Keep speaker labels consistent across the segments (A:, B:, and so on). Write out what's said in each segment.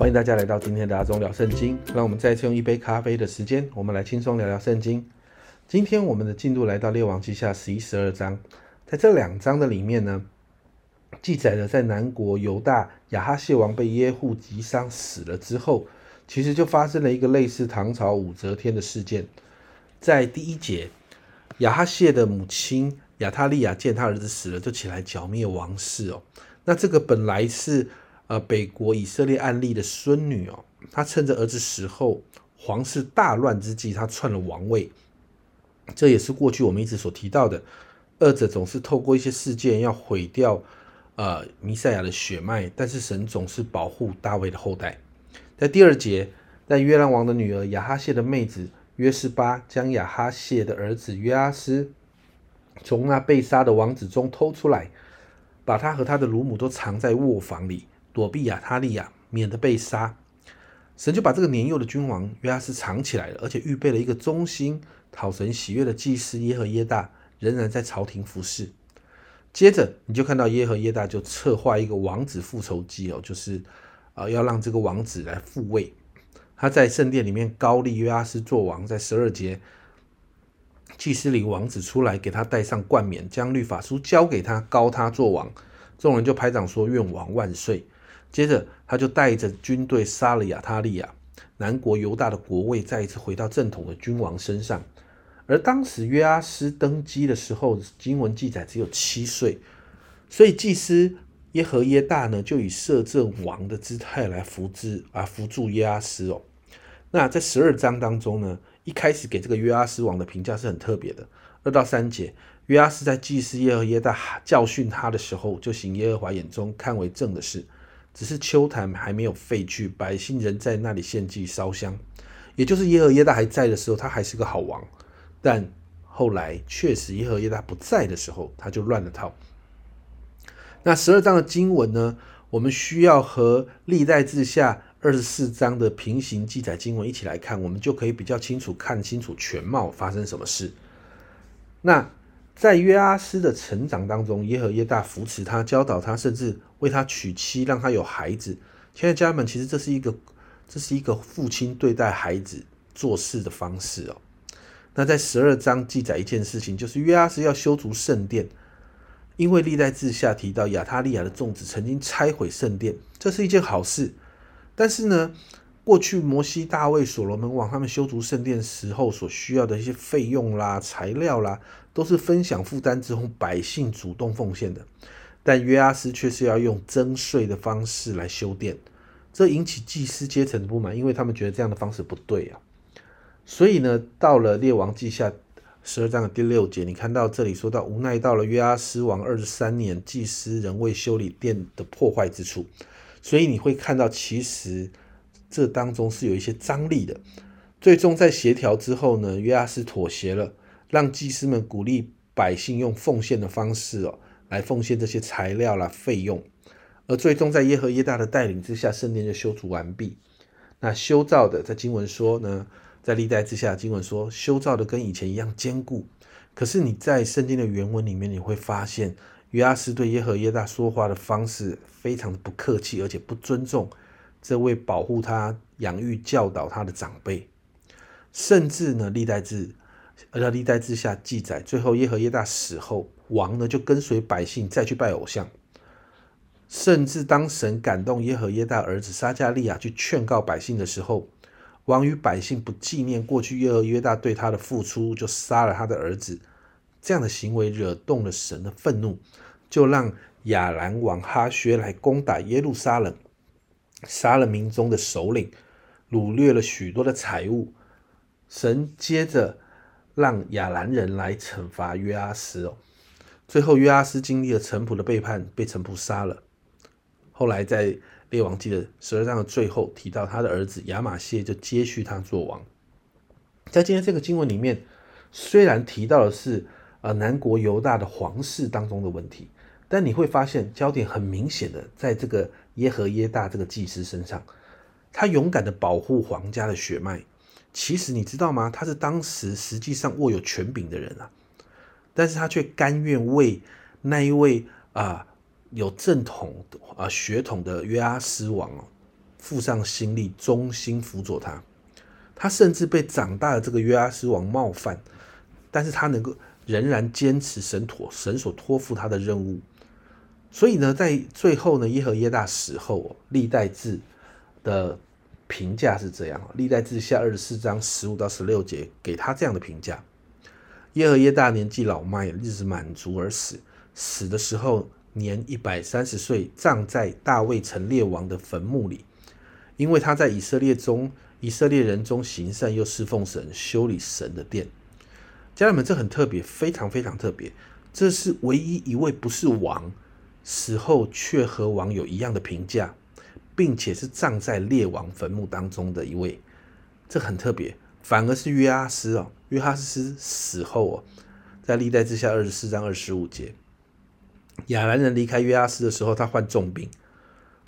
A: 欢迎大家来到今天的阿忠聊圣经。让我们再次用一杯咖啡的时间，我们来轻松聊聊圣经。今天我们的进度来到列王记下十一、十二章，在这两章的里面呢，记载了在南国犹大亚哈谢王被耶户击伤死了之后，其实就发生了一个类似唐朝武则天的事件。在第一节，亚哈谢的母亲亚他利亚见他儿子死了，就起来剿灭王室哦。那这个本来是。呃，北国以色列案例的孙女哦，她趁着儿子死后皇室大乱之际，她篡了王位。这也是过去我们一直所提到的，二者总是透过一些事件要毁掉呃弥赛亚的血脉，但是神总是保护大卫的后代。在第二节，在约兰王的女儿亚哈谢的妹子约示巴将亚哈谢的儿子约阿斯从那被杀的王子中偷出来，把他和他的乳母都藏在卧房里。躲避亚他利亚，免得被杀。神就把这个年幼的君王约阿斯藏起来了，而且预备了一个忠心讨神喜悦的祭司耶和耶大，仍然在朝廷服侍。接着，你就看到耶和耶大就策划一个王子复仇计哦，就是啊，要让这个王子来复位。他在圣殿里面高立约阿斯做王，在十二节，祭司领王子出来，给他戴上冠冕，将律法书交给他，高他做王。众人就拍掌说：“愿王万岁！”接着，他就带着军队杀了亚他利亚，南国犹大的国位再一次回到正统的君王身上。而当时约阿斯登基的时候，经文记载只有七岁，所以祭司耶和耶大呢，就以摄政王的姿态来扶之啊，扶助约阿斯哦。那在十二章当中呢，一开始给这个约阿斯王的评价是很特别的，二到三节，约阿斯在祭司耶和耶大教训他的时候，就行耶和华眼中看为正的事。只是秋坛还没有废去，百姓仍在那里献祭烧香，也就是耶和耶大还在的时候，他还是个好王。但后来确实耶和耶大不在的时候，他就乱了套。那十二章的经文呢？我们需要和历代志下二十四章的平行记载经文一起来看，我们就可以比较清楚看清楚全貌发生什么事。那。在约阿斯的成长当中，耶和耶大扶持他，教导他，甚至为他娶妻，让他有孩子。亲爱的家人们，其实这是一个，这是一个父亲对待孩子做事的方式哦。那在十二章记载一件事情，就是约阿斯要修筑圣殿，因为历代志下提到亚他利亚的众子曾经拆毁圣殿，这是一件好事。但是呢，过去摩西、大卫、所罗门王他们修筑圣殿时候所需要的一些费用啦、材料啦，都是分享负担之后百姓主动奉献的。但约阿斯却是要用征税的方式来修殿，这引起祭司阶层的不满，因为他们觉得这样的方式不对啊。所以呢，到了列王记下十二章的第六节，你看到这里说到，无奈到了约阿斯王二十三年，祭司仍未修理殿的破坏之处，所以你会看到其实。这当中是有一些张力的，最终在协调之后呢，约阿斯妥协了，让祭司们鼓励百姓用奉献的方式哦，来奉献这些材料啦费用，而最终在耶和耶大的带领之下，圣殿就修筑完毕。那修造的，在经文说呢，在历代之下，经文说修造的跟以前一样坚固。可是你在圣经的原文里面，你会发现约阿斯对耶和耶大说话的方式非常的不客气，而且不尊重。这位保护他、养育、教导他的长辈，甚至呢，历代志，呃，历代志下记载，最后耶和耶大死后，王呢就跟随百姓再去拜偶像，甚至当神感动耶和耶大儿子撒加利亚去劝告百姓的时候，王与百姓不纪念过去耶和耶大对他的付出，就杀了他的儿子，这样的行为惹动了神的愤怒，就让亚兰王哈薛来攻打耶路撒冷。杀了民中的首领，掳掠了许多的财物。神接着让亚兰人来惩罚约阿斯哦。最后约阿斯经历了臣仆的背叛，被臣仆杀了。后来在列王记的十二章的最后提到，他的儿子亚玛谢就接续他做王。在今天这个经文里面，虽然提到的是呃南国犹大的皇室当中的问题，但你会发现焦点很明显的在这个。耶和耶大这个祭司身上，他勇敢的保护皇家的血脉。其实你知道吗？他是当时实际上握有权柄的人啊，但是他却甘愿为那一位啊有正统啊血统的约阿斯王哦，付上心力，忠心辅佐他。他甚至被长大的这个约阿斯王冒犯，但是他能够仍然坚持神托神所托付他的任务。所以呢，在最后呢，耶和耶大死后，历代志的评价是这样：历代志下二十四章十五到十六节给他这样的评价：耶和耶大年纪老迈，日子满足而死，死的时候年一百三十岁，葬在大卫城列王的坟墓里，因为他在以色列中。以色列人中行善又侍奉神，修理神的殿。家人们，这很特别，非常非常特别。这是唯一一位不是王，死后却和王有一样的评价，并且是葬在列王坟墓当中的一位。这很特别，反而是约阿斯哦，约阿斯死后哦，在历代之下二十四章二十五节，亚兰人离开约阿斯的时候，他患重病，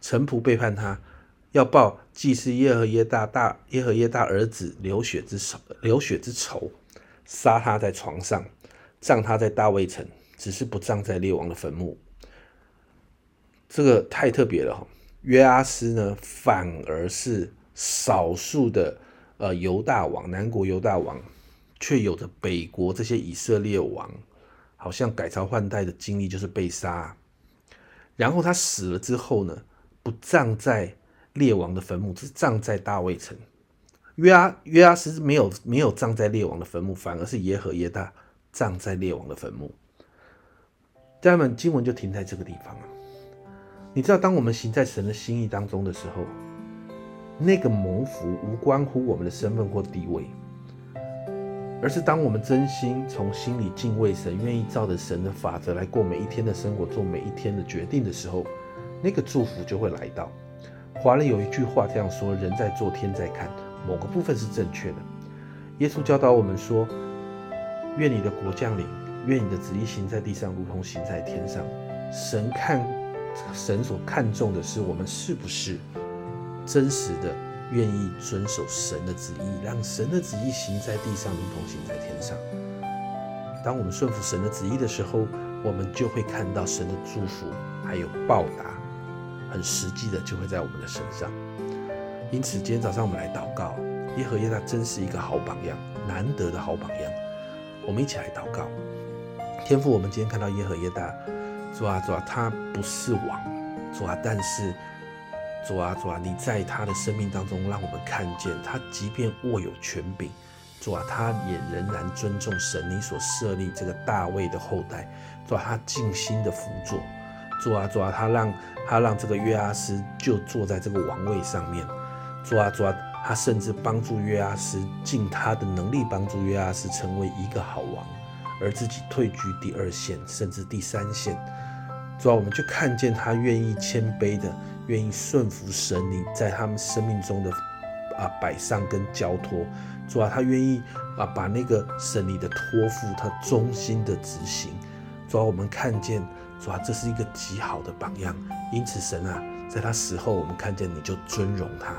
A: 臣仆背叛他。要报祭司耶和耶大大耶和耶大儿子流血之仇，流血之仇，杀他在床上，葬他在大卫城，只是不葬在列王的坟墓。这个太特别了哈！约阿斯呢，反而是少数的呃犹大王，南国犹大王，却有着北国这些以色列王，好像改朝换代的经历，就是被杀。然后他死了之后呢，不葬在。列王的坟墓是葬在大卫城，约阿约阿斯没有没有葬在列王的坟墓，反而是耶和耶大葬在列王的坟墓。家人们，经文就停在这个地方啊。你知道，当我们行在神的心意当中的时候，那个蒙福无关乎我们的身份或地位，而是当我们真心从心里敬畏神，愿意照着神的法则来过每一天的生活，做每一天的决定的时候，那个祝福就会来到。华人有一句话这样说：“人在做，天在看。”某个部分是正确的。耶稣教导我们说：“愿你的国降临，愿你的旨意行在地上，如同行在天上。”神看，神所看重的是我们是不是真实的愿意遵守神的旨意，让神的旨意行在地上，如同行在天上。当我们顺服神的旨意的时候，我们就会看到神的祝福，还有报答。很实际的就会在我们的身上，因此今天早上我们来祷告，耶和耶大真是一个好榜样，难得的好榜样。我们一起来祷告，天父，我们今天看到耶和耶大，主啊主啊，他不是王，主啊，但是主啊主啊，你在他的生命当中让我们看见，他即便握有权柄，主啊，他也仍然尊重神你所设立这个大卫的后代，主啊，他尽心的辅佐。主啊，主啊，他让他让这个约阿斯就坐在这个王位上面。主啊，主啊，他甚至帮助约阿斯尽他的能力帮助约阿斯成为一个好王，而自己退居第二线甚至第三线。主啊，我们就看见他愿意谦卑的，愿意顺服神你在他们生命中的啊摆上跟交托。主啊，他愿意啊把那个神你的托付，他忠心的执行。主啊，我们看见。主啊，这是一个极好的榜样，因此神啊，在他死后，我们看见你就尊荣他，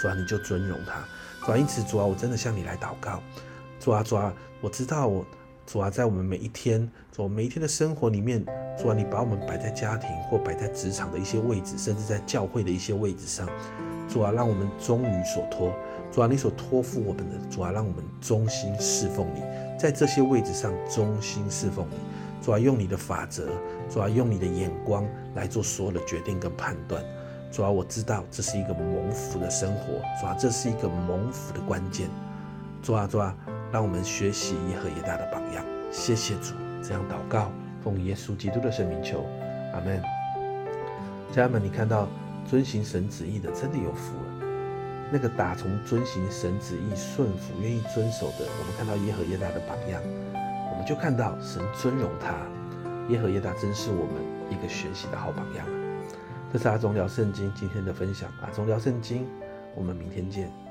A: 主啊，你就尊荣他，主啊，因此主啊，我真的向你来祷告，主啊，主啊，我知道我，主啊，在我们每一天，主每一天的生活里面，主啊，你把我们摆在家庭或摆在职场的一些位置，甚至在教会的一些位置上，主啊，让我们忠于所托，主啊，你所托付我们的，主啊，让我们忠心侍奉你，在这些位置上忠心侍奉你。主要用你的法则，主要用你的眼光来做所有的决定跟判断。主要我知道这是一个蒙福的生活，主要这是一个蒙福的关键。主啊主啊，让我们学习耶和耶大的榜样。谢谢主，这样祷告，奉耶稣基督的圣名求，阿门。家人们，你看到遵行神旨意的，真的有福了。那个打从遵行神旨意、顺服、愿意遵守的，我们看到耶和耶大的榜样。我们就看到神尊荣他，耶和耶大真是我们一个学习的好榜样啊！这是阿忠聊圣经今天的分享，阿忠聊圣经，我们明天见。